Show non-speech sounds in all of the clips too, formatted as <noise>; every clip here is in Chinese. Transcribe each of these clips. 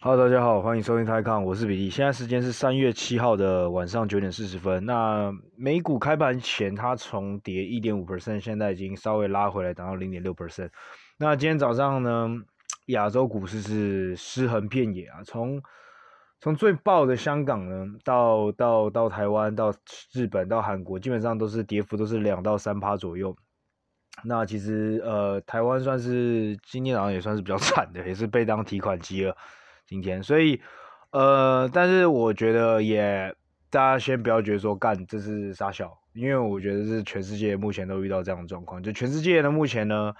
哈喽，大家好，欢迎收听泰康，我是比利。现在时间是三月七号的晚上九点四十分。那美股开盘前，它重跌一点五 percent，现在已经稍微拉回来，涨到零点六 percent。那今天早上呢，亚洲股市是尸横遍野啊，从从最爆的香港呢，到到到台湾，到日本，到韩国，基本上都是跌幅都是两到三趴左右。那其实呃，台湾算是今天早上也算是比较惨的，也是被当提款机了。今天，所以，呃，但是我觉得也，大家先不要觉得说干这是杀小，因为我觉得是全世界目前都遇到这样的状况，就全世界呢目前呢，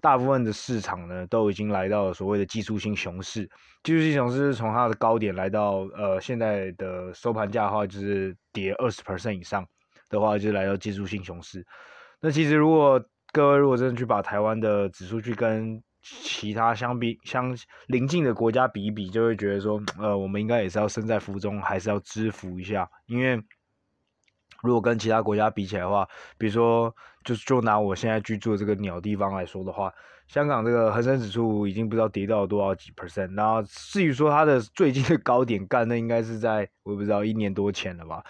大部分的市场呢都已经来到了所谓的技术性熊市，技术性熊市从它的高点来到呃现在的收盘价的话，就是跌二十 percent 以上的话，就来到技术性熊市。那其实如果各位如果真的去把台湾的指数去跟其他相比相邻近的国家比一比，就会觉得说，呃，我们应该也是要身在福中，还是要知福一下。因为如果跟其他国家比起来的话，比如说，就就拿我现在居住的这个鸟地方来说的话，香港这个恒生指数已经不知道跌到了多少几 percent。然后至于说它的最近的高点干，那应该是在我也不知道一年多前了吧，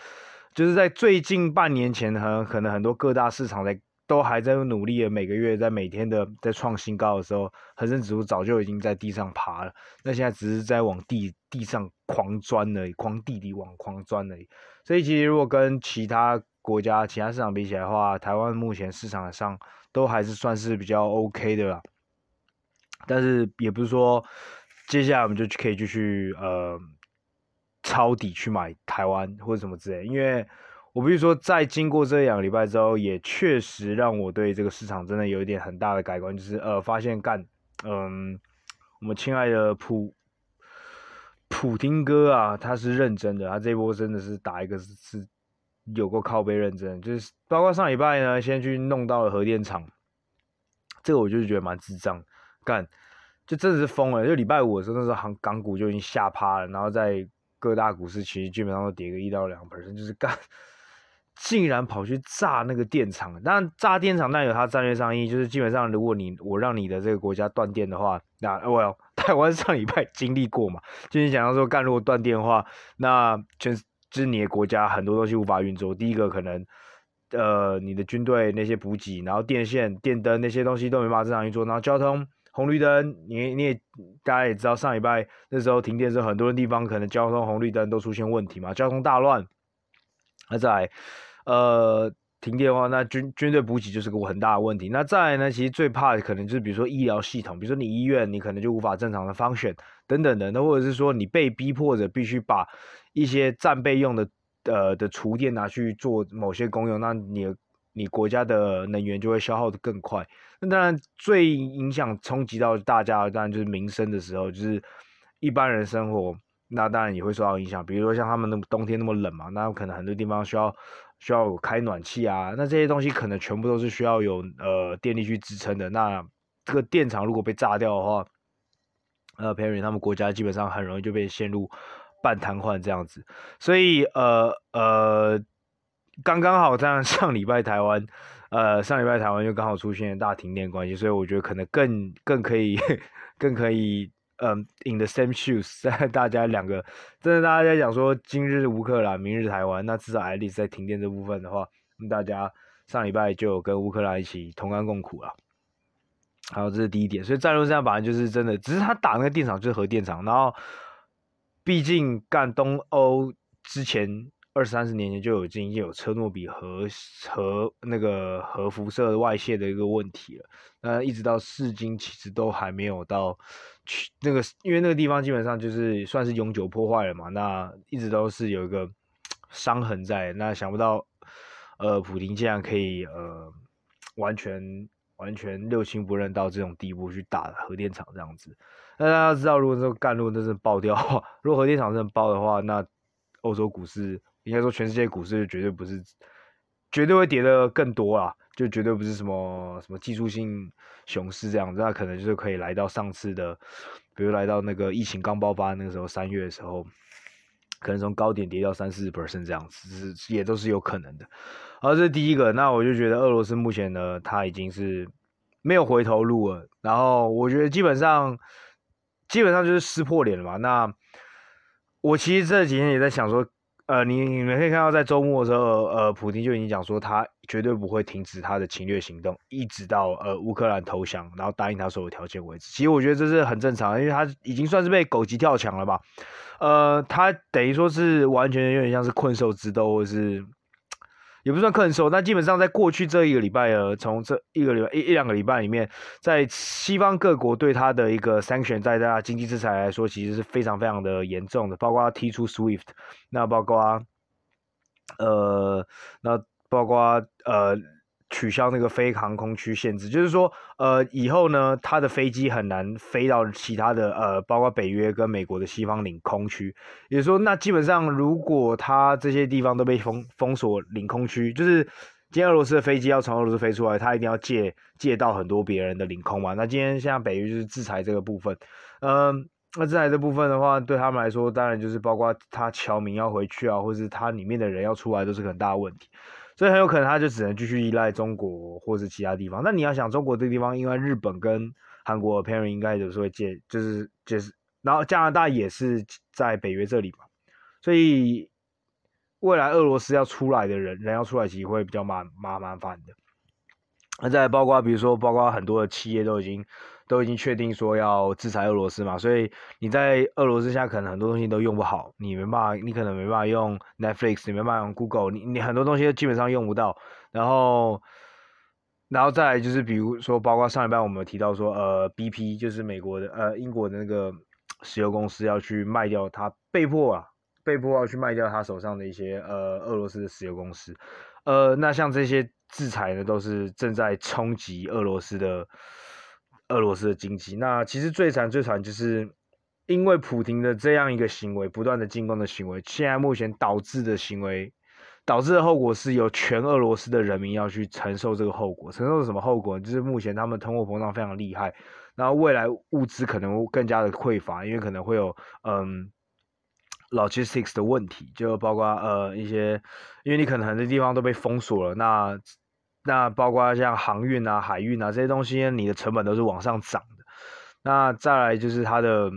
就是在最近半年前，很可能很多各大市场在。都还在努力的，每个月在每天的在创新高的时候，恒生指数早就已经在地上爬了。那现在只是在往地地上狂钻而已，狂地底往狂钻而已。所以其实如果跟其他国家、其他市场比起来的话，台湾目前市场上都还是算是比较 OK 的啦。但是也不是说接下来我们就可以继续呃抄底去买台湾或者什么之类，因为。我比如说，在经过这两个礼拜之后，也确实让我对这个市场真的有一点很大的改观，就是呃，发现干，嗯，我们亲爱的普普丁哥啊，他是认真的，他这一波真的是打一个是是有够靠背认真，就是包括上礼拜呢，先去弄到了核电厂，这个我就是觉得蛮智障，干，就真的是疯了，就礼拜五的时候，那时候港港股就已经吓趴了，然后在各大股市其实基本上都跌个一到两盆就是干。竟然跑去炸那个电厂，那炸电厂那有它战略上意义，就是基本上如果你我让你的这个国家断电的话，那我 <laughs> 台湾上礼拜经历过嘛，就是想要说干如果断电的话，那全就是你的国家很多东西无法运作。第一个可能，呃，你的军队那些补给，然后电线、电灯那些东西都没办法正常运作，然后交通红绿灯，你你也大家也知道上礼拜那时候停电的时候，很多的地方可能交通红绿灯都出现问题嘛，交通大乱，那在。呃，停电的话，那军军队补给就是个很大的问题。那再来呢，其实最怕的可能就是比如说医疗系统，比如说你医院，你可能就无法正常的 function 等等的。那或者是说你被逼迫着必须把一些战备用的呃的厨电拿去做某些功用，那你你国家的能源就会消耗的更快。那当然最影响冲击到大家，当然就是民生的时候，就是一般人生活，那当然也会受到影响。比如说像他们那么冬天那么冷嘛，那可能很多地方需要。需要有开暖气啊，那这些东西可能全部都是需要有呃电力去支撑的。那这个电厂如果被炸掉的话，呃佩里他们国家基本上很容易就被陷入半瘫痪这样子。所以呃呃，刚刚好这样上礼拜台湾，呃上礼拜台湾就刚好出现大停电关系，所以我觉得可能更更可以更可以。<laughs> 嗯，in the same shoes，在 <laughs> 大家两个，真的大家在讲说今日乌克兰，明日台湾，那至少爱丽丝在停电这部分的话，大家上礼拜就有跟乌克兰一起同甘共苦了。好，这是第一点，所以战略上反正就是真的，只是他打那个电厂就是核电厂，然后毕竟干东欧之前。二三十年前就有已经有车诺比核核那个核辐射外泄的一个问题了，那一直到至今其实都还没有到去那个，因为那个地方基本上就是算是永久破坏了嘛，那一直都是有一个伤痕在。那想不到，呃，普丁竟然可以呃完全完全六亲不认到这种地步去打核电厂这样子。那大家知道，如果这个干路真是爆掉，<laughs> 如果核电厂真的爆的话，那欧洲股市。应该说，全世界股市绝对不是，绝对会跌得更多啊！就绝对不是什么什么技术性熊市这样子，那可能就是可以来到上次的，比如来到那个疫情刚爆发那个时候，三月的时候，可能从高点跌到三四十 percent 这样子，是也都是有可能的。好，这是第一个，那我就觉得俄罗斯目前呢，它已经是没有回头路了。然后我觉得基本上基本上就是撕破脸了嘛。那我其实这几天也在想说。呃，你你们可以看到，在周末的时候，呃，普丁就已经讲说，他绝对不会停止他的侵略行动，一直到呃乌克兰投降，然后答应他所有条件为止。其实我觉得这是很正常，因为他已经算是被狗急跳墙了吧。呃，他等于说是完全有点像是困兽之斗，或是。也不算困兽，但基本上在过去这一个礼拜呃，从这一个礼拜一一两个礼拜里面，在西方各国对他的一个 sanction，在大家经济制裁来说，其实是非常非常的严重的，包括他踢出 SWIFT，那包括呃，那包括呃。取消那个非航空区限制，就是说，呃，以后呢，他的飞机很难飞到其他的，呃，包括北约跟美国的西方领空区。也说，那基本上，如果他这些地方都被封封锁领空区，就是今天俄罗斯的飞机要从俄罗斯飞出来，他一定要借借到很多别人的领空嘛。那今天像北约就是制裁这个部分，嗯、那制裁这部分的话，对他们来说，当然就是包括他侨民要回去啊，或者是他里面的人要出来，都是很大的问题。所以很有可能他就只能继续依赖中国或是其他地方。那你要想中国这个地方，因为日本跟韩国 apparently 应该有时候会借，就是就是，然后加拿大也是在北约这里嘛。所以未来俄罗斯要出来的人，人要出来其实会比较麻麻麻烦的。那再包括比如说，包括很多的企业都已经。都已经确定说要制裁俄罗斯嘛，所以你在俄罗斯现在可能很多东西都用不好，你没办法，你可能没办法用 Netflix，你没办法用 Google，你你很多东西都基本上用不到。然后，然后再来就是比如说，包括上一半我们提到说，呃，BP 就是美国的呃英国的那个石油公司要去卖掉它，被迫啊，被迫要去卖掉他手上的一些呃俄罗斯的石油公司。呃，那像这些制裁呢，都是正在冲击俄罗斯的。俄罗斯的经济，那其实最惨最惨就是因为普京的这样一个行为，不断的进攻的行为，现在目前导致的行为，导致的后果是由全俄罗斯的人民要去承受这个后果。承受什么后果？就是目前他们通货膨胀非常厉害，然后未来物资可能更加的匮乏，因为可能会有嗯 logistics 的问题，就包括呃一些，因为你可能很多地方都被封锁了，那。那包括像航运啊、海运啊这些东西，你的成本都是往上涨的。那再来就是它的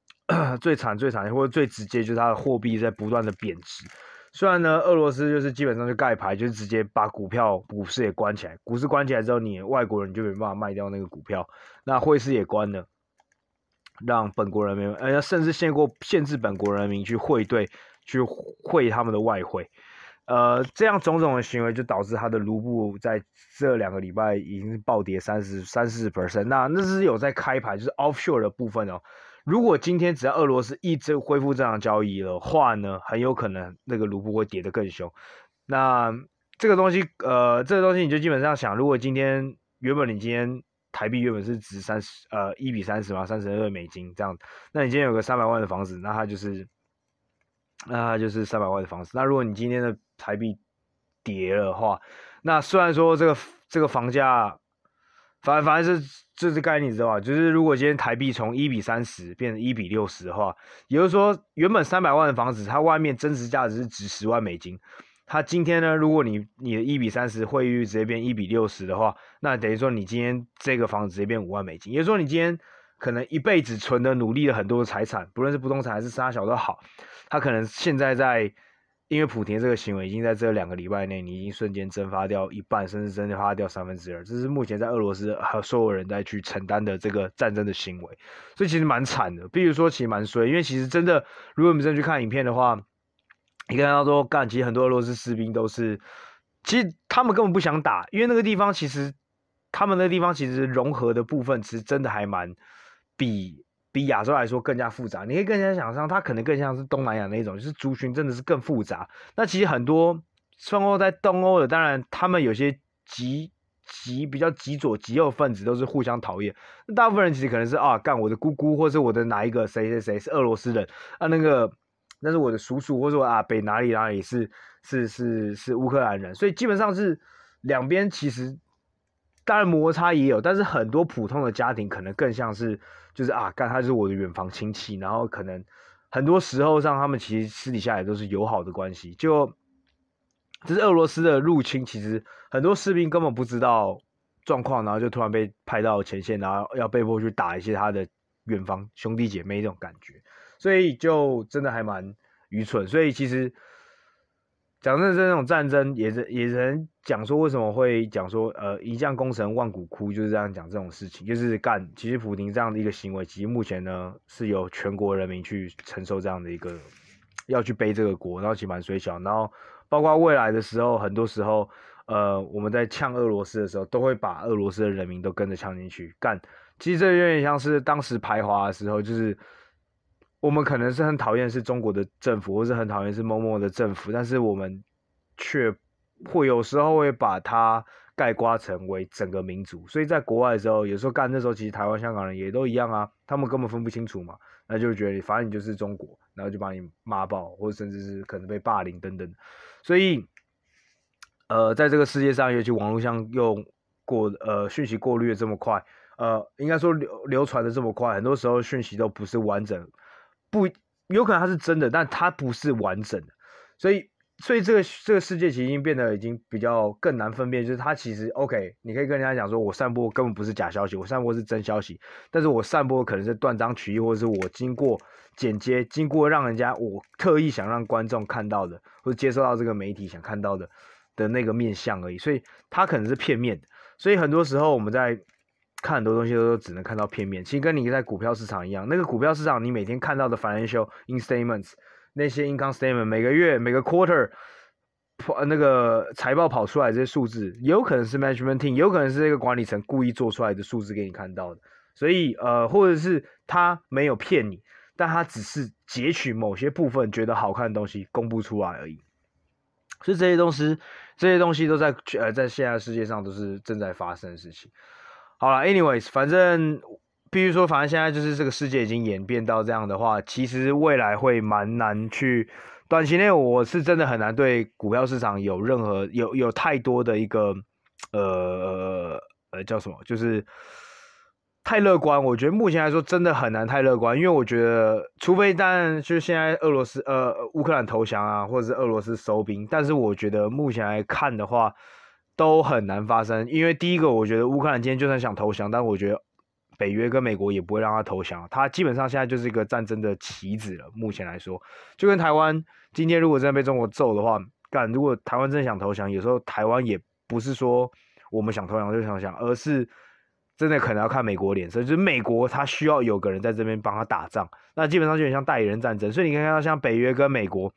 <coughs> 最惨、最惨或者最直接，就是它的货币在不断的贬值。虽然呢，俄罗斯就是基本上就盖牌，就是直接把股票、股市也关起来。股市关起来之后，你外国人就没办法卖掉那个股票。那汇市也关了，让本国人民，呃，甚至限过限制本国人民去汇兑、去汇他们的外汇。呃，这样种种的行为就导致它的卢布在这两个礼拜已经暴跌三十三四十 percent。那那是有在开盘，就是 offshore 的部分哦。如果今天只要俄罗斯一直恢复正常交易的话呢，很有可能那个卢布会跌得更凶。那这个东西，呃，这个东西你就基本上想，如果今天原本你今天台币原本是值三十，呃，一比三十嘛，三十二美金这样，那你今天有个三百万的房子，那它就是。那它就是三百万的房子。那如果你今天的台币跌了的话，那虽然说这个这个房价，反反正是这是概念，你知道吧？就是如果今天台币从一比三十变成一比六十的话，也就是说，原本三百万的房子，它外面真实价值是值十万美金。它今天呢，如果你你的一比三十汇率直接变一比六十的话，那等于说你今天这个房子直接变五万美金。也就是说，你今天可能一辈子存的、努力了很多的财产，不论是不动产还是沙小都好。他可能现在在，因为普丁这个行为已经在这两个礼拜内，你已经瞬间蒸发掉一半，甚至蒸发掉三分之二。这是目前在俄罗斯和所有人在去承担的这个战争的行为，所以其实蛮惨的。比如说，其实蛮衰，因为其实真的，如果我们真的去看影片的话，你看到说，干，其实很多俄罗斯士兵都是，其实他们根本不想打，因为那个地方其实，他们那个地方其实融合的部分，其实真的还蛮比。比亚洲来说更加复杂，你可以更加想象，它可能更像是东南亚那种，就是族群真的是更复杂。那其实很多生活在东欧的，当然他们有些极极比较极左极右分子都是互相讨厌。那大部分人其实可能是啊，干我的姑姑或者我的哪一个谁谁谁是俄罗斯人啊，那个那是我的叔叔或者说啊北哪里哪里是是是是乌克兰人，所以基本上是两边其实。当然摩擦也有，但是很多普通的家庭可能更像是，就是啊，干他是我的远房亲戚，然后可能很多时候上他们其实私底下也都是友好的关系。就这是俄罗斯的入侵，其实很多士兵根本不知道状况，然后就突然被派到前线，然后要被迫去打一些他的远方兄弟姐妹这种感觉，所以就真的还蛮愚蠢。所以其实讲真的，这种战争也是也能讲说为什么会讲说呃一将功成万骨枯，就是这样讲这种事情，就是干。其实普丁这样的一个行为，其实目前呢是由全国人民去承受这样的一个要去背这个锅，然后其实蛮衰小，然后包括未来的时候，很多时候。呃，我们在呛俄罗斯的时候，都会把俄罗斯的人民都跟着呛进去干。其实这有点像是当时排华的时候，就是我们可能是很讨厌是中国的政府，或是很讨厌是某某的政府，但是我们却会有时候会把它概括成为整个民族。所以在国外的时候，有时候干那时候，其实台湾、香港人也都一样啊，他们根本分不清楚嘛，那就觉得反正你就是中国，然后就把你骂爆，或者甚至是可能被霸凌等等。所以。呃，在这个世界上，尤其网络上用过呃讯息过滤的这么快，呃，应该说流流传的这么快，很多时候讯息都不是完整，不有可能它是真的，但它不是完整的，所以所以这个这个世界其实已经变得已经比较更难分辨，就是它其实 OK，你可以跟人家讲说，我散播根本不是假消息，我散播是真消息，但是我散播可能是断章取义，或者是我经过剪接，经过让人家我特意想让观众看到的，或者接收到这个媒体想看到的。的那个面相而已，所以它可能是片面的，所以很多时候我们在看很多东西都只能看到片面。其实跟你在股票市场一样，那个股票市场你每天看到的 financial statements 那些 income statement 每个月每个 quarter 那个财报跑出来这些数字，有可能是 management team，有可能是这个管理层故意做出来的数字给你看到的。所以呃，或者是他没有骗你，但他只是截取某些部分觉得好看的东西公布出来而已。所以这些东西，这些东西都在呃，在现在世界上都是正在发生的事情。好了，anyways，反正必须说，反正现在就是这个世界已经演变到这样的话，其实未来会蛮难去。短期内我是真的很难对股票市场有任何有有太多的一个呃呃叫什么，就是。太乐观，我觉得目前来说真的很难太乐观，因为我觉得，除非但就是现在俄罗斯呃乌克兰投降啊，或者是俄罗斯收兵，但是我觉得目前来看的话，都很难发生。因为第一个，我觉得乌克兰今天就算想投降，但我觉得北约跟美国也不会让他投降，他基本上现在就是一个战争的棋子了。目前来说，就跟台湾今天如果真的被中国揍的话，干，如果台湾真的想投降，有时候台湾也不是说我们想投降就想投降，而是。真的可能要看美国脸色，就是美国他需要有个人在这边帮他打仗，那基本上就有点像代理人战争。所以你可以看到，像北约跟美国，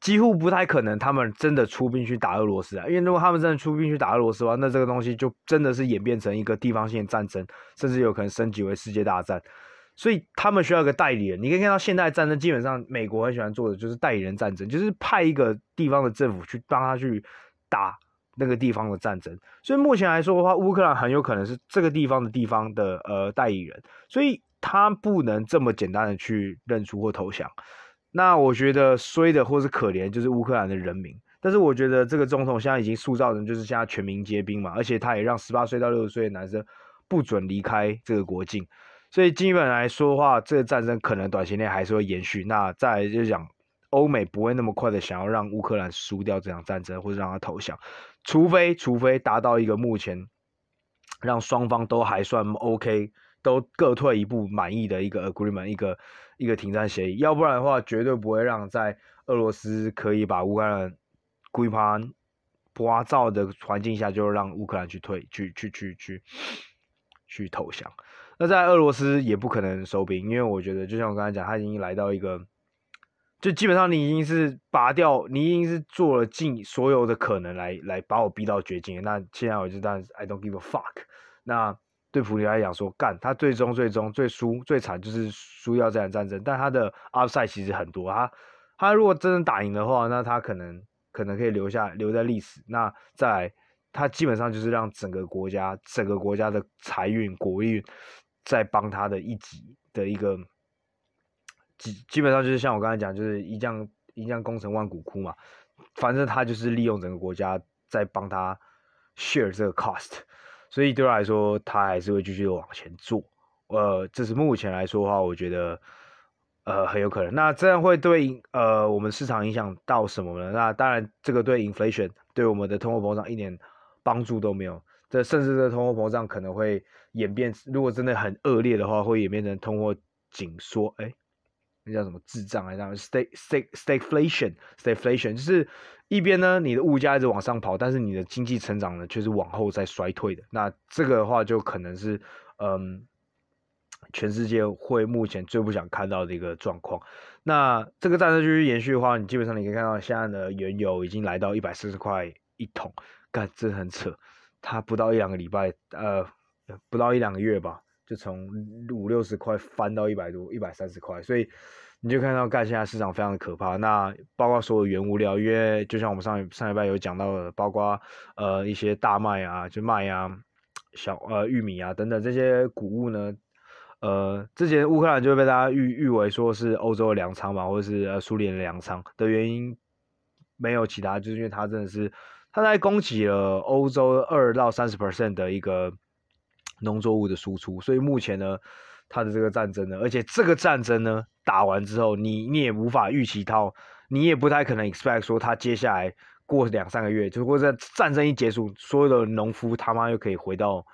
几乎不太可能他们真的出兵去打俄罗斯啊，因为如果他们真的出兵去打俄罗斯的话，那这个东西就真的是演变成一个地方性战争，甚至有可能升级为世界大战。所以他们需要一个代理人。你可以看到，现代战争基本上美国很喜欢做的就是代理人战争，就是派一个地方的政府去帮他去打。那个地方的战争，所以目前来说的话，乌克兰很有可能是这个地方的地方的呃代理人，所以他不能这么简单的去认输或投降。那我觉得衰的或是可怜就是乌克兰的人民，但是我觉得这个总统现在已经塑造成就是现在全民皆兵嘛，而且他也让十八岁到六十岁的男生不准离开这个国境，所以基本来说的话，这个战争可能短期内还是会延续。那再来就讲。欧美不会那么快的想要让乌克兰输掉这场战争，或者让他投降，除非除非达到一个目前让双方都还算 OK，都各退一步满意的一个 agreement，一个一个停战协议，要不然的话绝对不会让在俄罗斯可以把乌克兰归盘聒噪的环境下就让乌克兰去退去去去去去投降。那在俄罗斯也不可能收兵，因为我觉得就像我刚才讲，他已经来到一个。就基本上你已经是拔掉，你已经是做了尽所有的可能来来把我逼到绝境。那现在我就当 I don't give a fuck。那对普丁来讲说，干他最终最终最输最惨就是输掉这场战争，但他的 upside 其实很多。他他如果真的打赢的话，那他可能可能可以留下留在历史。那再，他基本上就是让整个国家整个国家的财运国运在帮他的一级的一个。基基本上就是像我刚才讲，就是一将一将功成万骨枯嘛。反正他就是利用整个国家在帮他 share 这个 cost，所以对他来说，他还是会继续往前做。呃，这是目前来说的话，我觉得呃很有可能。那这样会对呃我们市场影响到什么呢？那当然，这个对 inflation 对我们的通货膨胀一点帮助都没有。这甚至这通货膨胀可能会演变，如果真的很恶劣的话，会演变成通货紧缩。哎，那叫什么滞胀还是 stag stag stagflation stagflation，就是一边呢你的物价一直往上跑，但是你的经济成长呢却是往后在衰退的。那这个的话就可能是嗯。全世界会目前最不想看到的一个状况。那这个战争继续延续的话，你基本上你可以看到，现在的原油已经来到一百四十块一桶，干，真很扯。它不到一两个礼拜，呃，不到一两个月吧，就从五六十块翻到一百多，一百三十块。所以你就看到干，现在市场非常的可怕。那包括所有原物料，因为就像我们上上礼拜有讲到的，包括呃一些大麦啊，就麦啊，小呃玉米啊等等这些谷物呢。呃，之前乌克兰就被大家誉誉为说是欧洲的粮仓嘛，或者是呃苏联的粮仓的原因，没有其他，就是因为它真的是它在供给了欧洲二到三十 percent 的一个农作物的输出，所以目前呢，它的这个战争呢，而且这个战争呢打完之后，你你也无法预期到，你也不太可能 expect 说它接下来过两三个月，就或者战争一结束，所有的农夫他妈又可以回到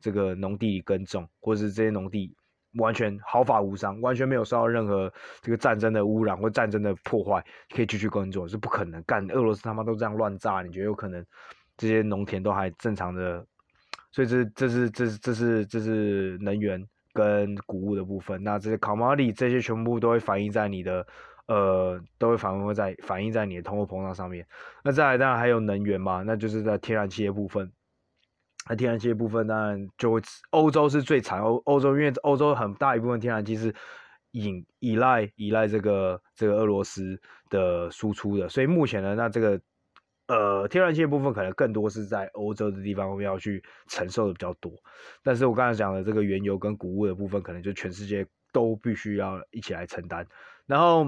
这个农地里耕种，或者是这些农地。完全毫发无伤，完全没有受到任何这个战争的污染或战争的破坏，可以继续耕作是不可能干。俄罗斯他妈都这样乱炸，你觉得有可能这些农田都还正常的？所以这这是这是这是这是能源跟谷物的部分。那这些 commodity 这些全部都会反映在你的呃，都会反映在反映在你的通货膨胀上面。那再来当然还有能源嘛，那就是在天然气的部分。那天然气的部分当然就会，欧洲是最惨。欧欧洲因为欧洲很大一部分天然气是依依赖依赖这个这个俄罗斯的输出的，所以目前呢，那这个呃天然气的部分可能更多是在欧洲的地方我们要去承受的比较多。但是我刚才讲的这个原油跟谷物的部分，可能就全世界都必须要一起来承担。然后。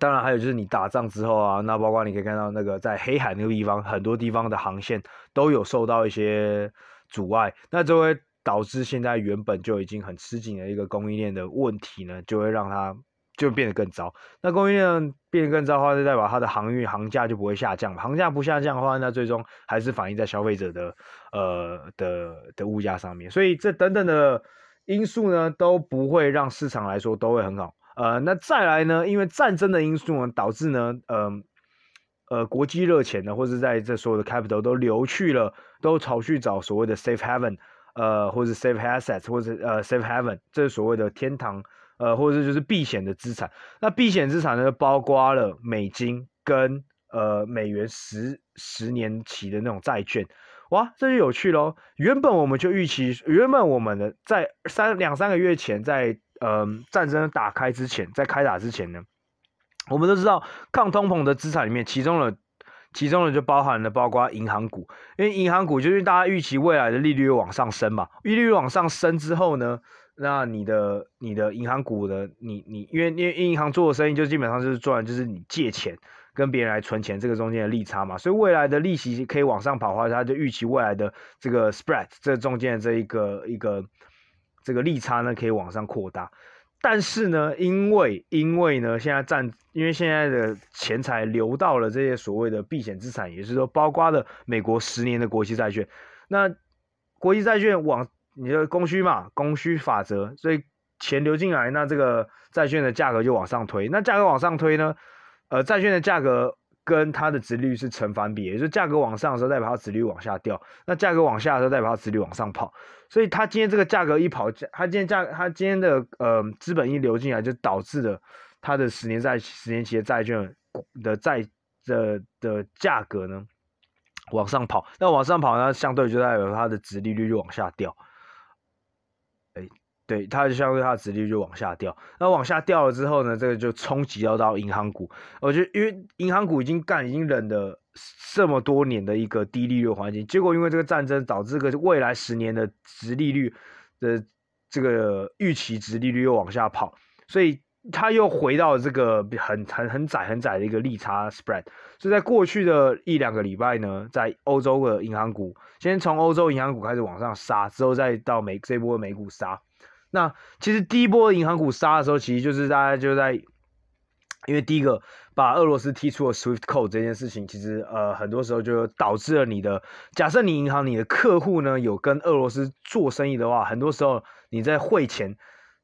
当然，还有就是你打仗之后啊，那包括你可以看到那个在黑海那个地方，很多地方的航线都有受到一些阻碍，那就会导致现在原本就已经很吃紧的一个供应链的问题呢，就会让它就变得更糟。那供应链变得更糟的话，就代表它的航运航价就不会下降，航价不下降的话，那最终还是反映在消费者的呃的的物价上面。所以这等等的因素呢，都不会让市场来说都会很好。呃，那再来呢？因为战争的因素呢，导致呢，嗯、呃，呃，国际热钱呢，或者在这所有的 capital 都流去了，都朝去找所谓的 safe haven，呃，或者 safe assets，或者呃 safe haven，这是所谓的天堂，呃，或者就是避险的资产。那避险资产呢，包括了美金跟呃美元十十年期的那种债券。哇，这就有趣喽！原本我们就预期，原本我们的在三两三个月前在。嗯，战争打开之前，在开打之前呢，我们都知道抗通膨的资产里面，其中的其中的就包含了包括银行股，因为银行股就是大家预期未来的利率往上升嘛，利率往上升之后呢，那你的你的银行股的你你因为因为银行做的生意就基本上就是赚就是你借钱跟别人来存钱这个中间的利差嘛，所以未来的利息可以往上跑的话，他就预期未来的这个 spread 这中间的这一个一个。这个利差呢可以往上扩大，但是呢，因为因为呢，现在占，因为现在的钱财流到了这些所谓的避险资产，也就是说，包括了美国十年的国际债券。那国际债券往你的供需嘛，供需法则，所以钱流进来，那这个债券的价格就往上推。那价格往上推呢，呃，债券的价格。跟它的殖利率是成反比，也就是价格往上的时候，代表它殖利率往下掉；那价格往下的时候，代表它殖利率往上跑。所以它今天这个价格一跑，它今天价，它今天的呃资本一流进来，就导致了它的十年债、十年期的债券的债的的价格呢往上跑。那往上跑呢，相对就代表它的殖利率就往下掉。对，它就相对它的殖利率就往下掉，那往下掉了之后呢，这个就冲击到到银行股。我觉得，因为银行股已经干，已经忍了这么多年的一个低利率环境，结果因为这个战争导致这个未来十年的殖利率的这个预期殖利率又往下跑，所以它又回到这个很很很窄很窄的一个利差 spread。所以在过去的一两个礼拜呢，在欧洲的银行股，先从欧洲银行股开始往上杀，之后再到美这波美股杀。那其实第一波银行股杀的时候，其实就是大家就在，因为第一个把俄罗斯踢出了 SWIFT code 这件事情，其实呃很多时候就导致了你的假设你银行你的客户呢有跟俄罗斯做生意的话，很多时候你在汇钱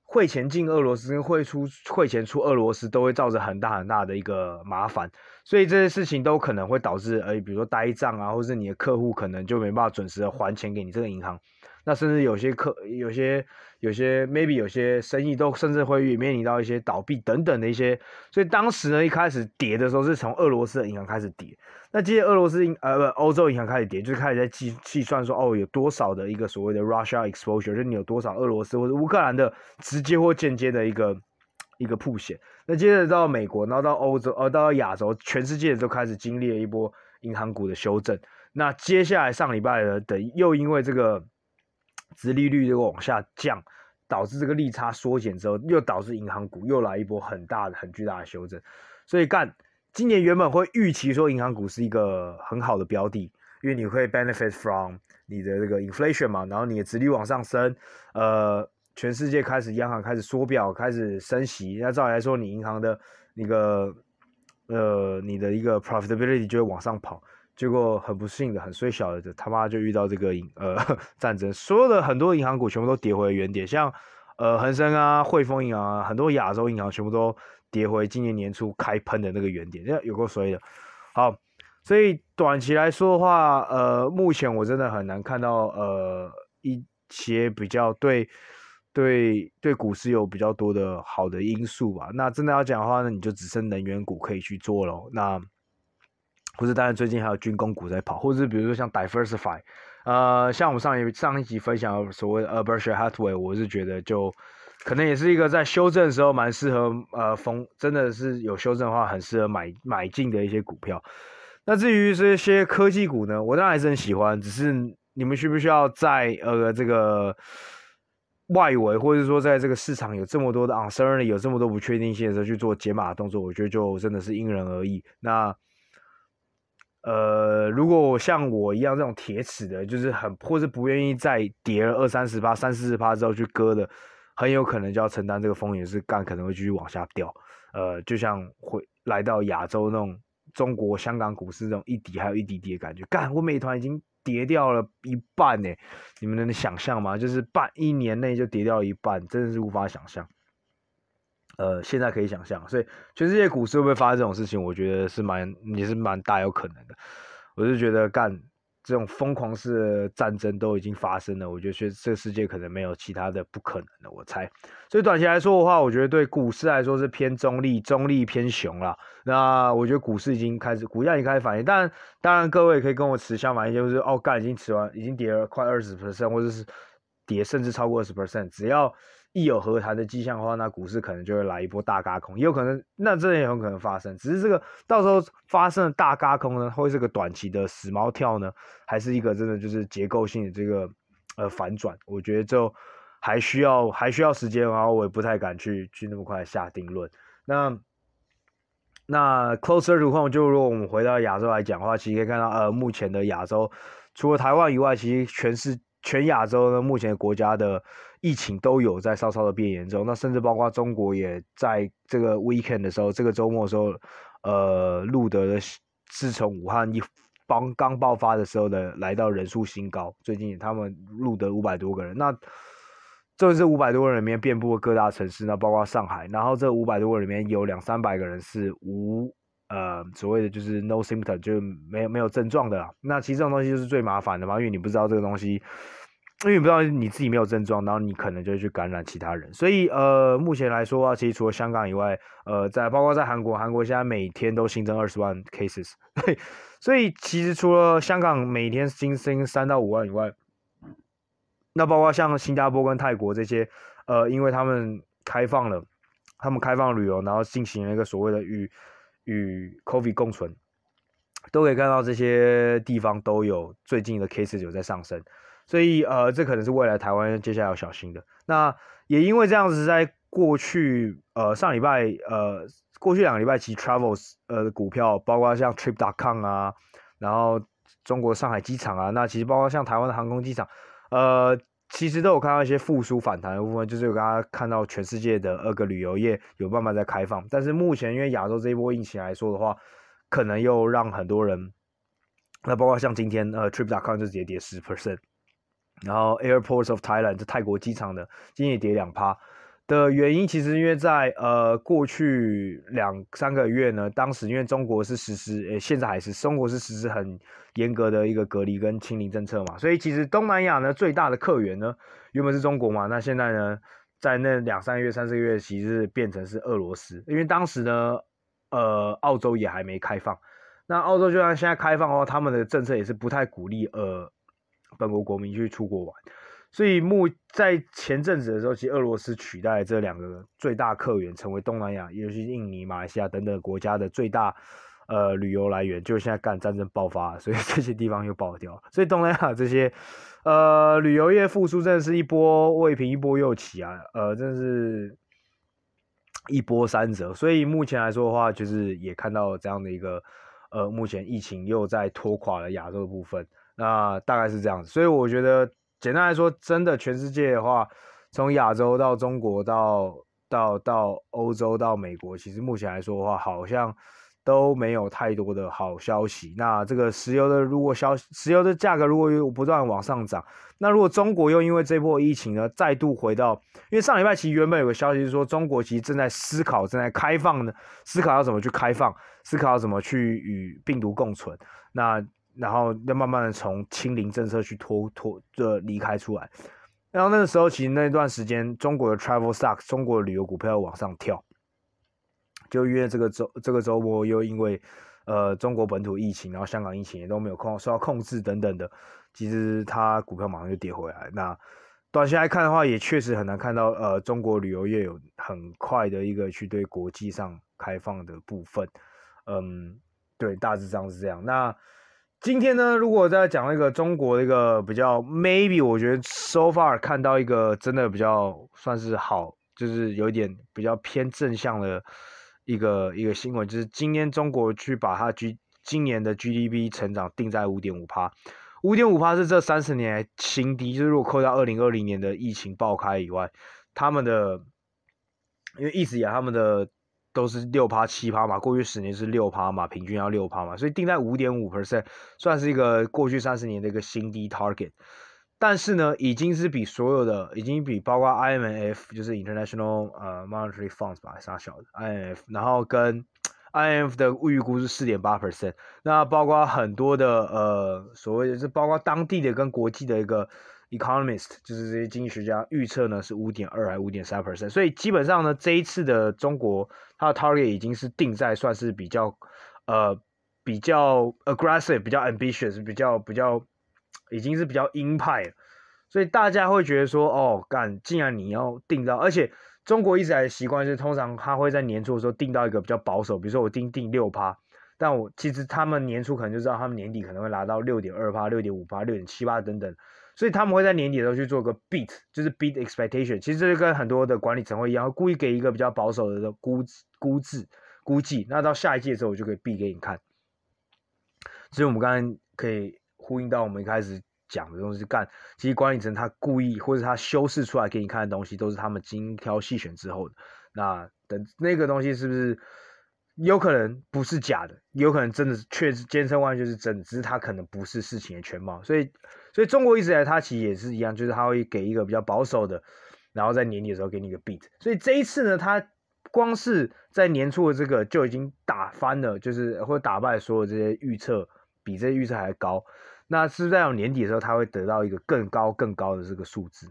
汇钱进俄罗斯跟汇出汇钱出俄罗斯都会造成很大很大的一个麻烦，所以这些事情都可能会导致呃比如说呆账啊，或是你的客户可能就没办法准时的还钱给你这个银行。那甚至有些客，有些有些 maybe 有些生意都甚至会面临到一些倒闭等等的一些，所以当时呢一开始跌的时候是从俄罗斯的银行开始跌，那接着俄罗斯银呃不欧洲银行开始跌，就开始在计计算说哦有多少的一个所谓的 Russia exposure，就你有多少俄罗斯或者乌克兰的直接或间接的一个一个曝险，那接着到美国，然后到欧洲，呃到亚洲，全世界都开始经历了一波银行股的修正，那接下来上礼拜的等又因为这个。殖利率就往下降，导致这个利差缩减之后，又导致银行股又来一波很大的、很巨大的修正。所以干，今年原本会预期说银行股是一个很好的标的，因为你会 benefit from 你的这个 inflation 嘛，然后你的殖利率往上升，呃，全世界开始央行开始缩表、开始升息，那照理来说，你银行的那个呃，你的一个 profitability 就会往上跑。结果很不幸的，很衰小的，他妈就遇到这个银呃 <laughs> 战争，所有的很多银行股全部都跌回原点，像呃恒生啊、汇丰银行啊，很多亚洲银行全部都跌回今年年初开喷的那个原点，这有够衰的。好，所以短期来说的话，呃，目前我真的很难看到呃一些比较对对对股市有比较多的好的因素吧。那真的要讲的话呢，你就只剩能源股可以去做咯。那不是，当然最近还有军工股在跑，或者是比如说像 Diversify，呃，像我们上一上一集分享所谓的 Berkshire Hathaway，我是觉得就可能也是一个在修正的时候蛮适合呃逢真的是有修正的话很适合买买进的一些股票。那至于这些科技股呢，我当然还是很喜欢，只是你们需不需要在呃这个外围，或者说在这个市场有这么多的 uncertainty，有这么多不确定性的时候去做解码的动作，我觉得就真的是因人而异。那呃，如果像我一样这种铁齿的，就是很或是不愿意再跌了二三十趴、三四十趴之后去割的，很有可能就要承担这个风险，是干可能会继续往下掉。呃，就像会来到亚洲那种中国香港股市这种一底还有一底底的感觉，干我美团已经跌掉了一半呢，你们能想象吗？就是半一年内就跌掉了一半，真的是无法想象。呃，现在可以想象，所以全世界股市会不会发生这种事情？我觉得是蛮也是蛮大有可能的。我就觉得干这种疯狂式的战争都已经发生了，我觉得这世界可能没有其他的不可能的。我猜，所以短期来说的话，我觉得对股市来说是偏中立，中立偏熊啦。那我觉得股市已经开始，股价已经开始反应。但当然，各位可以跟我持相反意见，就是哦，干已经持完，已经跌了快二十 percent，或者是跌甚至超过二十 percent，只要。一有和谈的迹象的话，那股市可能就会来一波大嘎空，也有可能，那这也有可能发生。只是这个到时候发生的大嘎空呢，会是个短期的死猫跳呢，还是一个真的就是结构性的这个呃反转？我觉得就还需要还需要时间，然后我也不太敢去去那么快下定论。那那 closer to home，就如果我们回到亚洲来讲的话，其实可以看到呃，目前的亚洲除了台湾以外，其实全是全亚洲呢，目前国家的。疫情都有在稍稍的变严重，那甚至包括中国也在这个 weekend 的时候，这个周末的时候，呃，录得的自从武汉一帮刚爆发的时候的来到人数新高。最近他们录得五百多个人，那这是五百多人里面遍布各大城市，那包括上海，然后这五百多个人里面有两三百个人是无呃所谓的就是 no symptom 就没有没有症状的啦。那其实这种东西就是最麻烦的嘛，因为你不知道这个东西。因为你不知道你自己没有症状，然后你可能就去感染其他人，所以呃，目前来说啊，其实除了香港以外，呃，在包括在韩国，韩国现在每天都新增二十万 cases，<laughs> 所以其实除了香港每天新增三到五万以外，那包括像新加坡跟泰国这些，呃，因为他们开放了，他们开放旅游，然后进行了一个所谓的与与 COVID 共存，都可以看到这些地方都有最近的 case 有在上升。所以，呃，这可能是未来台湾接下来要小心的。那也因为这样子，在过去，呃，上礼拜，呃，过去两个礼拜，其 Travels，呃，股票，包括像 Trip.com 啊，然后中国上海机场啊，那其实包括像台湾的航空机场，呃，其实都有看到一些复苏反弹的部分，就是有大家看到全世界的二个旅游业有慢慢在开放，但是目前因为亚洲这一波疫情来说的话，可能又让很多人，那包括像今天呃 Trip.com 就直接跌十 percent，然后 Airports of Thailand 这泰国机场的今天也跌两趴。的原因其实因为在呃过去两三个月呢，当时因为中国是实施，诶现在还是中国是实施很严格的一个隔离跟清零政策嘛，所以其实东南亚呢最大的客源呢原本是中国嘛，那现在呢在那两三个月、三四个月其实是变成是俄罗斯，因为当时呢呃澳洲也还没开放，那澳洲就算现在开放的话，他们的政策也是不太鼓励呃本国国民去出国玩。所以目在前阵子的时候，其实俄罗斯取代这两个最大客源，成为东南亚，尤其是印尼、马来西亚等等国家的最大呃旅游来源。就现在干战争爆发，所以 <laughs> 这些地方又爆掉。所以东南亚这些呃旅游业复苏，真的是一波未平一波又起啊！呃，真的是一波三折。所以目前来说的话，就是也看到这样的一个呃，目前疫情又在拖垮了亚洲的部分。那大概是这样子。所以我觉得。简单来说，真的全世界的话，从亚洲到中国到到到欧洲到美国，其实目前来说的话，好像都没有太多的好消息。那这个石油的如果消石油的价格如果又不断往上涨，那如果中国又因为这波疫情呢，再度回到，因为上礼拜其实原本有个消息是说，中国其实正在思考正在开放呢，思考要怎么去开放，思考要怎么去与病毒共存。那然后要慢慢的从清零政策去脱脱的离开出来，然后那个时候其实那段时间中国的 travel stock，中国的旅游股票往上跳，就因为这个周这个周末又因为呃中国本土疫情，然后香港疫情也都没有控受到控制等等的，其实它股票马上就跌回来。那短期来看的话，也确实很难看到呃中国旅游业有很快的一个去对国际上开放的部分。嗯，对，大致上是这样。那今天呢，如果再讲一个中国的一个比较，maybe 我觉得 so far 看到一个真的比较算是好，就是有一点比较偏正向的一个一个新闻，就是今天中国去把它 G 今年的 GDP 成长定在五点五趴，五点五趴是这三十年来新低，就是如果扣掉二零二零年的疫情爆开以外，他们的因为一直以来他们的。都是六趴七趴嘛，过去十年是六趴嘛，平均要六趴嘛，所以定在五点五 percent，算是一个过去三十年的一个新低 target。但是呢，已经是比所有的，已经比包括 IMF 就是 International 呃 Monetary Funds 吧，啥小的 IMF，然后跟 IMF 的预估是四点八 percent，那包括很多的呃所谓的是包括当地的跟国际的一个。Economist 就是这些经济学家预测呢是五点二还是五点三 percent，所以基本上呢这一次的中国它的 target 已经是定在算是比较呃比较 aggressive 比较 ambitious 比较比较已经是比较鹰派了，所以大家会觉得说哦干，既然你要定到，而且中国一直来的习惯是通常他会在年初的时候定到一个比较保守，比如说我定定六趴，但我其实他们年初可能就知道他们年底可能会拿到六点二趴、六点五趴、六点七八等等。所以他们会在年底的时候去做个 beat，就是 beat expectation。其实这就跟很多的管理层会一样，故意给一个比较保守的估估值估计，那到下一季的时候我就可以 beat 给你看。所以我们刚刚可以呼应到我们一开始讲的东西，干，其实管理层他故意或者他修饰出来给你看的东西，都是他们精挑细选之后的。那等那个东西是不是有可能不是假的，有可能真的是确实千真万确是真的，只是它可能不是事情的全貌，所以。所以中国一直以来，它其实也是一样，就是它会给一个比较保守的，然后在年底的时候给你一个 beat。所以这一次呢，它光是在年初的这个就已经打翻了，就是或者打败所有这些预测，比这些预测还高。那是在到年底的时候，它会得到一个更高更高的这个数字？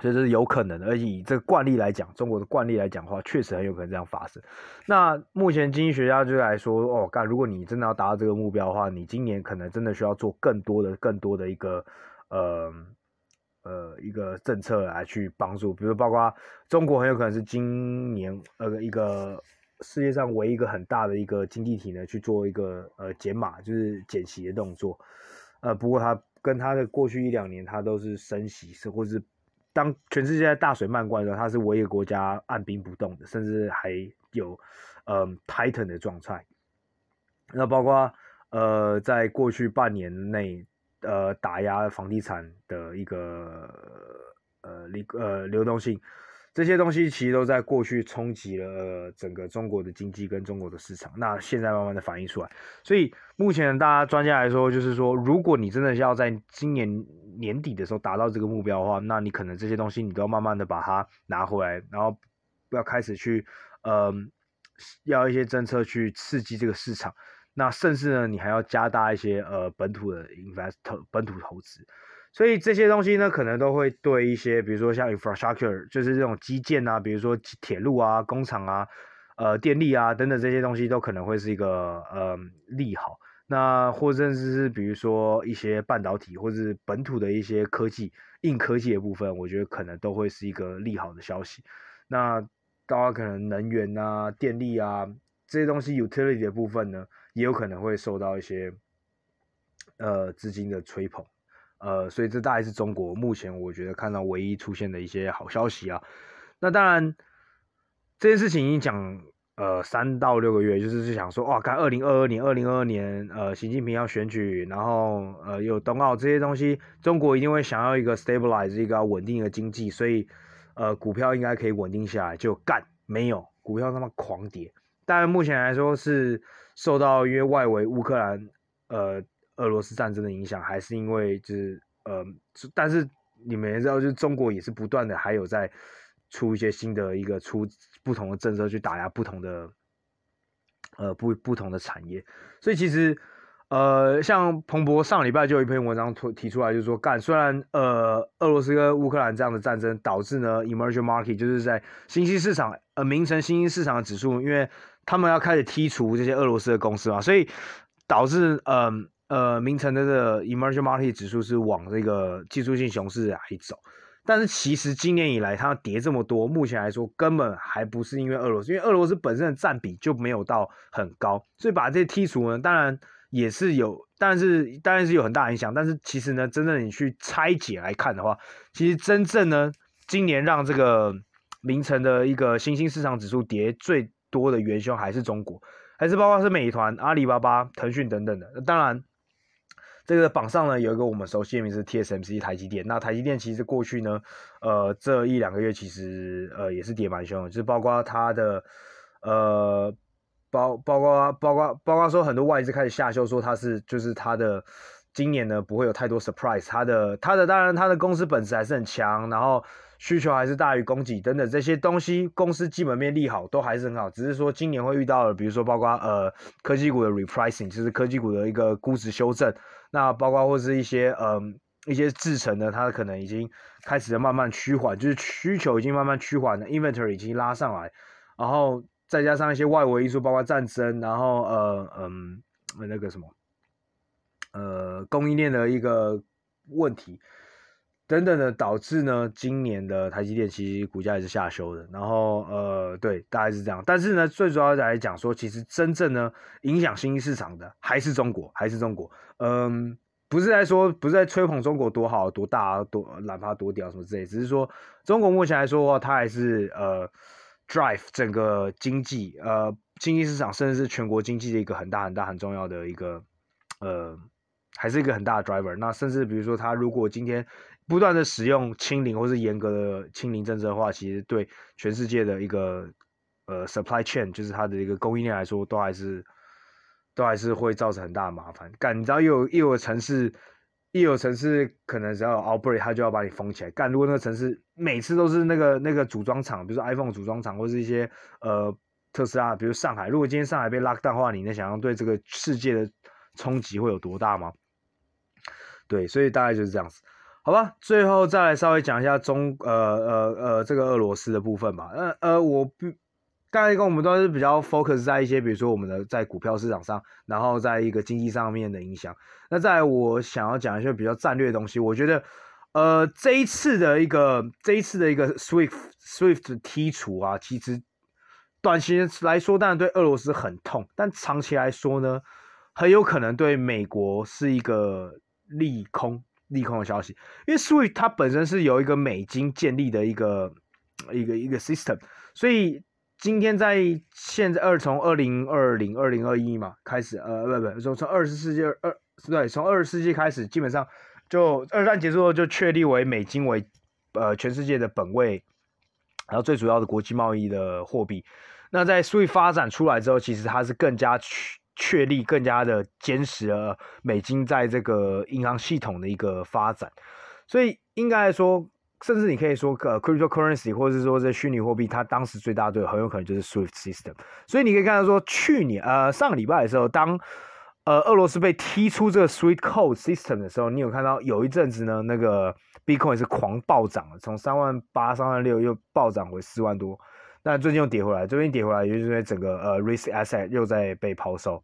所以这是有可能的，而且以这个惯例来讲，中国的惯例来讲的话，确实很有可能这样发生。那目前经济学家就来说，哦，干，如果你真的要达到这个目标的话，你今年可能真的需要做更多的、更多的一个，呃，呃，一个政策来去帮助，比如包括中国很有可能是今年呃一个世界上唯一一个很大的一个经济体呢，去做一个呃减码，就是减息的动作。呃，不过它跟它的过去一两年，它都是升息，是或是。当全世界大水漫灌的时候，它是唯一国家按兵不动的，甚至还有呃 tighten 的状态。那包括呃，在过去半年内，呃打压房地产的一个呃流呃流动性。这些东西其实都在过去冲击了整个中国的经济跟中国的市场，那现在慢慢的反映出来。所以目前大家专家来说，就是说，如果你真的要在今年年底的时候达到这个目标的话，那你可能这些东西你都要慢慢的把它拿回来，然后要开始去，呃，要一些政策去刺激这个市场。那甚至呢，你还要加大一些呃本土的 investor 本土投资。所以这些东西呢，可能都会对一些，比如说像 infrastructure，就是这种基建啊，比如说铁路啊、工厂啊、呃电力啊等等这些东西，都可能会是一个呃利好。那或甚至是比如说一些半导体或者是本土的一些科技、硬科技的部分，我觉得可能都会是一个利好的消息。那大家可能能源啊、电力啊这些东西 utility 的部分呢，也有可能会受到一些呃资金的吹捧。呃，所以这大概是中国目前我觉得看到唯一出现的一些好消息啊。那当然，这件事情已经讲呃三到六个月，就是是想说哇，看二零二二年、二零二二年，呃，习近平要选举，然后呃有冬奥这些东西，中国一定会想要一个 stabilize 一个稳定的经济，所以呃股票应该可以稳定下来，就干没有股票他妈狂跌。但目前来说是受到因为外围乌克兰呃。俄罗斯战争的影响，还是因为就是呃，但是你们也知道，就是中国也是不断的还有在出一些新的一个出不同的政策去打压不同的呃不不同的产业，所以其实呃，像彭博上礼拜就有一篇文章提提出来，就是说干虽然呃俄罗斯跟乌克兰这样的战争导致呢 emerging market 就是在新兴市场呃名成新兴市场的指数，因为他们要开始剔除这些俄罗斯的公司嘛，所以导致嗯。呃，名城的这个 emerging market 指数是往这个技术性熊市来走，但是其实今年以来它跌这么多，目前来说根本还不是因为俄罗斯，因为俄罗斯本身的占比就没有到很高，所以把这些剔除呢，当然也是有，但是当然是有很大影响，但是其实呢，真正你去拆解来看的话，其实真正呢，今年让这个名城的一个新兴市场指数跌最多的元凶还是中国，还是包括是美团、阿里巴巴、腾讯等等的，当然。这个榜上呢，有一个我们熟悉的名字 TSMC 台积电。那台积电其实过去呢，呃，这一两个月其实呃也是跌蛮凶的，就是包括它的呃包包括包括包括说很多外资开始下修，说它是就是它的今年呢不会有太多 surprise，它的它的当然它的公司本质还是很强，然后需求还是大于供给等等这些东西，公司基本面利好都还是很好，只是说今年会遇到了，比如说包括呃科技股的 repricing，就是科技股的一个估值修正。那包括或是一些嗯一些制程的，它可能已经开始慢慢趋缓，就是需求已经慢慢趋缓了，inventory 已经拉上来，然后再加上一些外围因素，包括战争，然后呃嗯那个什么呃供应链的一个问题等等的，导致呢今年的台积电其实股价也是下修的，然后呃对大概是这样，但是呢最主要来讲说，其实真正呢影响新兴市场的还是中国，还是中国。嗯，不是在说，不是在吹捧中国多好、多大、多哪怕多屌什么之类，只是说中国目前来说的话，它还是呃 drive 整个经济，呃经济市场，甚至是全国经济的一个很大很大很重要的一个呃，还是一个很大的 driver。那甚至比如说，它如果今天不断的使用清零或是严格的清零政策的话，其实对全世界的一个呃 supply chain，就是它的一个供应链来说，都还是。都还是会造成很大的麻烦。干，你知道，又有又有城市，一有城市可能只要有 outbreak，他就要把你封起来。干，如果那个城市每次都是那个那个组装厂，比如说 iPhone 组装厂，或是一些呃特斯拉，比如上海，如果今天上海被 lock down 的话，你能想象对这个世界的冲击会有多大吗？对，所以大概就是这样子。好吧，最后再来稍微讲一下中呃呃呃这个俄罗斯的部分吧。呃呃，我不。刚才跟我们都是比较 focus 在一些，比如说我们的在股票市场上，然后在一个经济上面的影响。那在我想要讲一些比较战略的东西，我觉得，呃，这一次的一个这一次的一个 SWIFT SWIFT 剔除啊，其实短期来说当然对俄罗斯很痛，但长期来说呢，很有可能对美国是一个利空利空的消息，因为 SWIFT 它本身是由一个美金建立的一个一个一个 system，所以。今天在现在二从二零二零二零二一嘛开始，呃不不，从从二十世纪二对，从二十世纪开始，基本上就二战结束后就确立为美金为呃全世界的本位，然后最主要的国际贸易的货币。那在 SWIFT 发展出来之后，其实它是更加确确立、更加的坚实了美金在这个银行系统的一个发展。所以应该来说，甚至你可以说，呃，cryptocurrency 或者是说这虚拟货币，它当时最大对很有可能就是 SWIFT system。所以你可以看到说，去年呃上个礼拜的时候，当呃俄罗斯被踢出这个 SWIFT code system 的时候，你有看到有一阵子呢，那个 Bitcoin 是狂暴涨了，从三万八、三万六又暴涨回四万多。但最近又跌回来，最近跌回来，也就是因为整个呃 risk asset 又在被抛售，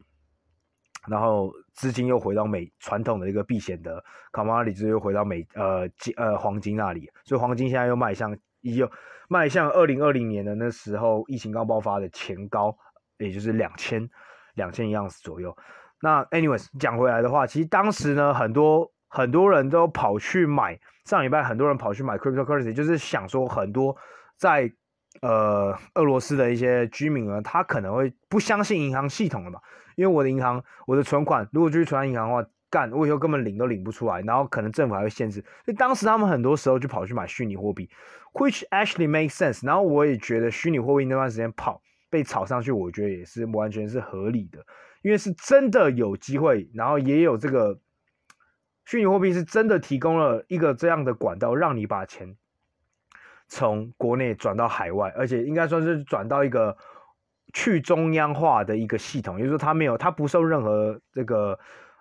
然后资金又回到美传统的一个避险的 commodity，又回到美呃金呃黄金那里，所以黄金现在又迈向又迈向二零二零年的那时候疫情刚爆发的前高，也就是两千两千一盎司左右。那 anyways 讲回来的话，其实当时呢，很多很多人都跑去买，上礼拜很多人跑去买 cryptocurrency，就是想说很多在呃，俄罗斯的一些居民呢，他可能会不相信银行系统了嘛？因为我的银行，我的存款如果继续存在银行的话，干，我以后根本领都领不出来，然后可能政府还会限制。所以当时他们很多时候就跑去买虚拟货币，which actually makes sense。然后我也觉得虚拟货币那段时间跑被炒上去，我觉得也是完全是合理的，因为是真的有机会，然后也有这个虚拟货币是真的提供了一个这样的管道，让你把钱。从国内转到海外，而且应该说是转到一个去中央化的一个系统，也就是说，它没有，它不受任何这个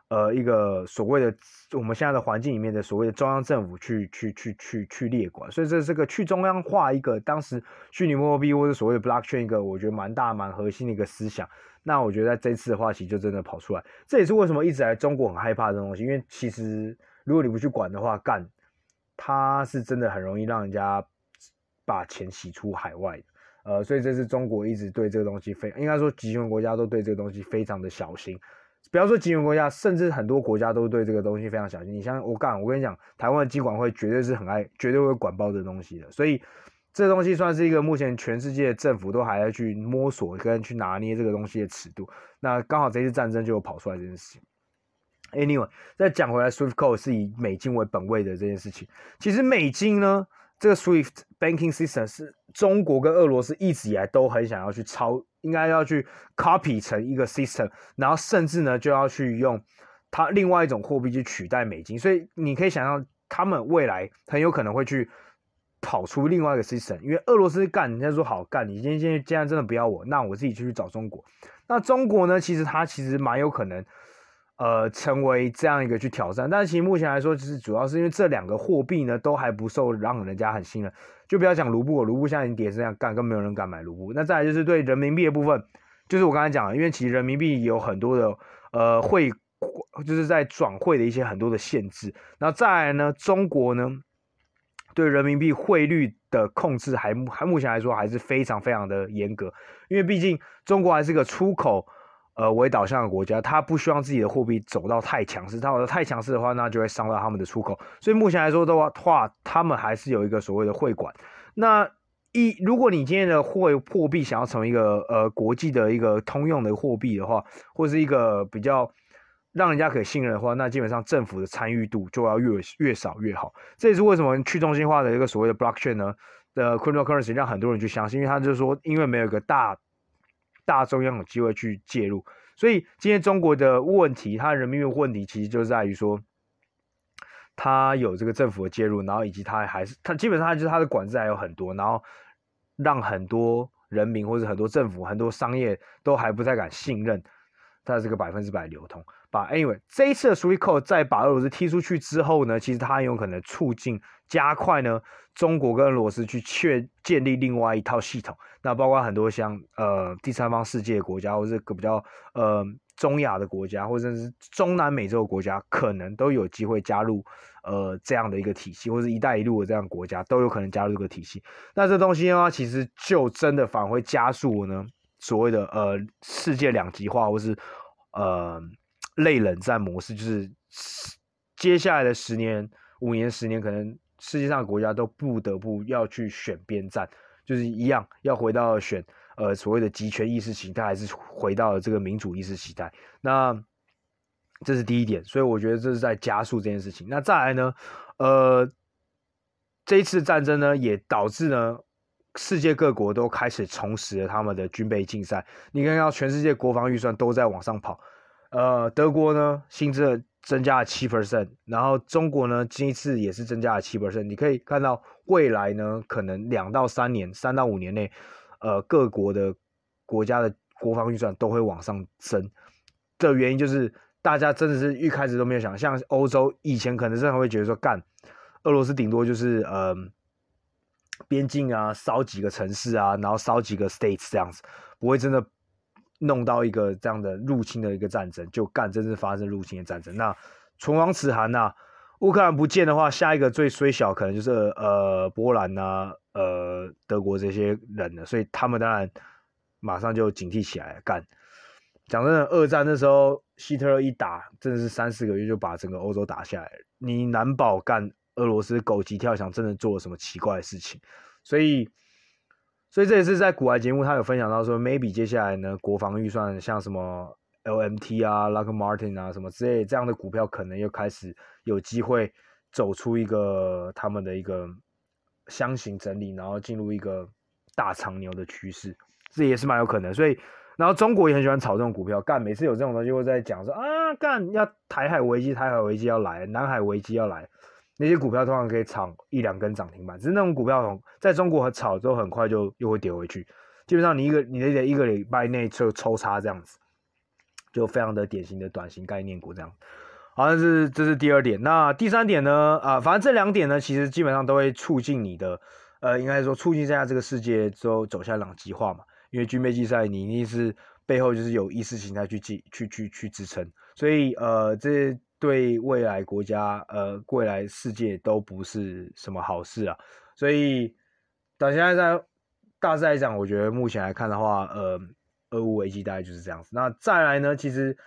呃一个所谓的我们现在的环境里面的所谓的中央政府去去去去去列管，所以这是个去中央化一个当时虚拟货币或者所谓的 blockchain 一个我觉得蛮大蛮核心的一个思想。那我觉得在这次的话，其实就真的跑出来，这也是为什么一直来中国很害怕这东西，因为其实如果你不去管的话，干，它是真的很容易让人家。把钱洗出海外，呃，所以这是中国一直对这个东西非，应该说集权国家都对这个东西非常的小心。不要说集权国家，甚至很多国家都对这个东西非常小心。你像我干，我跟你讲，台湾的金管会绝对是很爱，绝对会管爆这东西的。所以这东西算是一个目前全世界政府都还要去摸索跟去拿捏这个东西的尺度。那刚好这次战争就有跑出来这件事情。Anyway，再讲回来，Swift Code 是以美金为本位的这件事情，其实美金呢？这个 SWIFT banking system 是中国跟俄罗斯一直以来都很想要去抄，应该要去 copy 成一个 system，然后甚至呢就要去用它另外一种货币去取代美金，所以你可以想象他们未来很有可能会去跑出另外一个 system，因为俄罗斯干，人家说好干，你今天今天既然真的不要我，那我自己就去找中国。那中国呢，其实它其实蛮有可能。呃，成为这样一个去挑战，但是其实目前来说，其实主要是因为这两个货币呢都还不受让人家很信任，就不要讲卢布，卢布现在已经跌成这样，干，更没有人敢买卢布。那再来就是对人民币的部分，就是我刚才讲的，因为其实人民币有很多的呃汇，就是在转汇的一些很多的限制。那再来呢，中国呢对人民币汇率的控制还还目前来说还是非常非常的严格，因为毕竟中国还是个出口。呃，为导向的国家，他不希望自己的货币走到太强势，他走到太强势的话，那就会伤到他们的出口。所以目前来说的话，他们还是有一个所谓的汇管。那一，如果你今天的货货币想要成为一个呃国际的一个通用的货币的话，或是一个比较让人家可以信任的话，那基本上政府的参与度就要越越少越好。这也是为什么去中心化的一个所谓的 blockchain 呢的 cryptocurrency 让很多人去相信，因为他就说，因为没有一个大。大中央有机会去介入，所以今天中国的问题，它人民币的问题，其实就在于说，它有这个政府的介入，然后以及它还是它基本上就是它的管制还有很多，然后让很多人民或者很多政府、很多商业都还不太敢信任它这个百分之百流通。把 anyway 这一次的 SWIFT Code 在把俄罗斯踢出去之后呢，其实它很有可能促进加快呢中国跟俄罗斯去确建立另外一套系统。那包括很多像呃第三方世界国家，或者个比较呃中亚的国家，或者是中南美洲国家，可能都有机会加入呃这样的一个体系，或者是一带一路的这样国家都有可能加入这个体系。那这东西呢，其实就真的反而会加速呢所谓的呃世界两极化，或是呃。类冷战模式就是接下来的十年、五年、十年，可能世界上的国家都不得不要去选边站，就是一样要回到选呃所谓的集权意识形态，还是回到了这个民主意识形态。那这是第一点，所以我觉得这是在加速这件事情。那再来呢，呃，这一次战争呢，也导致呢，世界各国都开始重拾了他们的军备竞赛。你看到全世界国防预算都在往上跑，呃，德国呢，新增增加了七 percent，然后中国呢，这一次也是增加了七 percent。你可以看到未来呢，可能两到三年、三到五年内，呃，各国的国家的国防预算都会往上升。的原因就是。大家真的是一开始都没有想，像欧洲以前可能真的会觉得说，干，俄罗斯顶多就是呃边境啊烧几个城市啊，然后烧几个 states 这样子，不会真的弄到一个这样的入侵的一个战争，就干真正发生入侵的战争。那唇亡齿寒呐，乌克兰不见的话，下一个最衰小可能就是呃波兰呐、呃德国这些人了，所以他们当然马上就警惕起来，干。讲真的，二战那时候，希特勒一打，真的是三四个月就把整个欧洲打下来。你难保干俄罗斯狗急跳墙，真的做了什么奇怪的事情。所以，所以这也是在股癌节目，他有分享到说，maybe 接下来呢，国防预算像什么 LMT 啊、Lock Martin 啊什么之类这样的股票，可能又开始有机会走出一个他们的一个箱型整理，然后进入一个大长牛的趋势，这也是蛮有可能。所以。然后中国也很喜欢炒这种股票，干每次有这种东西会在讲说啊，干要台海危机，台海危机要来，南海危机要来，那些股票通常可以炒一两根涨停板，只是那种股票在中国炒之后很快就又会跌回去，基本上你一个你得一个礼拜内就抽插这样子，就非常的典型的短型概念股这样。好，这是这是第二点，那第三点呢？啊，反正这两点呢，其实基本上都会促进你的，呃，应该说促进现在这个世界之后走向两极化嘛。因为军备竞赛，你一定是背后就是有意识形态去、去去去支撑，所以呃，这对未来国家、呃未来世界都不是什么好事啊。所以，到现在在大致来讲，我觉得目前来看的话，呃，俄乌危机大概就是这样子。那再来呢，其实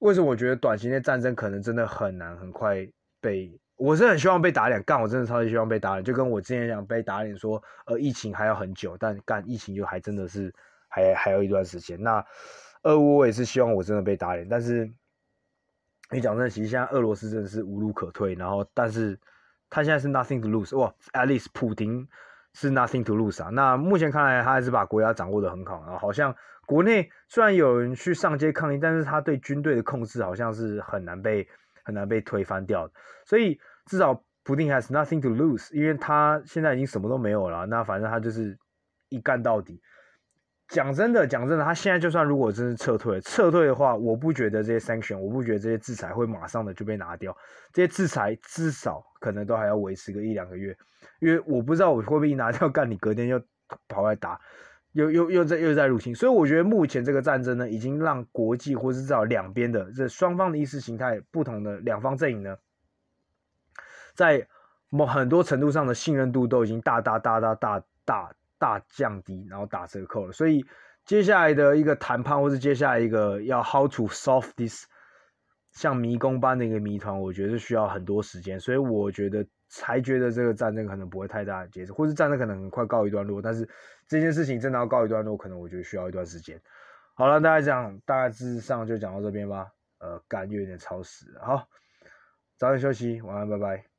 为什么我觉得短期内战争可能真的很难很快被。我是很希望被打脸，干我真的超级希望被打脸，就跟我之前讲被打脸说，呃，疫情还要很久，但干疫情就还真的是还还有一段时间。那俄乌我也是希望我真的被打脸，但是你讲真的，其实现在俄罗斯真的是无路可退，然后但是他现在是 nothing to lose，哇，at least 普丁是 nothing to lose 啊。那目前看来他还是把国家掌握的很好，然后好像国内虽然有人去上街抗议，但是他对军队的控制好像是很难被。很难被推翻掉的，所以至少普丁 has nothing to lose，因为他现在已经什么都没有了，那反正他就是一干到底。讲真的，讲真的，他现在就算如果真是撤退，撤退的话，我不觉得这些 sanction，我不觉得这些制裁会马上的就被拿掉，这些制裁至少可能都还要维持个一两个月，因为我不知道我会不会一拿掉，干你隔天又跑来打。又又又在又在入侵，所以我觉得目前这个战争呢，已经让国际或是至少两边的这双方的意识形态不同的两方阵营呢，在某很多程度上的信任度都已经大大大大大大大降低，然后打折扣了。所以接下来的一个谈判，或是接下来一个要 how to solve this 像迷宫般的一个谜团，我觉得是需要很多时间。所以我觉得。才觉得这个战争可能不会太大的结束，或是战争可能快告一段落，但是这件事情真的要告一段落，可能我觉得需要一段时间。好了，大家讲，大致上就讲到这边吧。呃，感觉有点超时，好，早点休息，晚安，拜拜。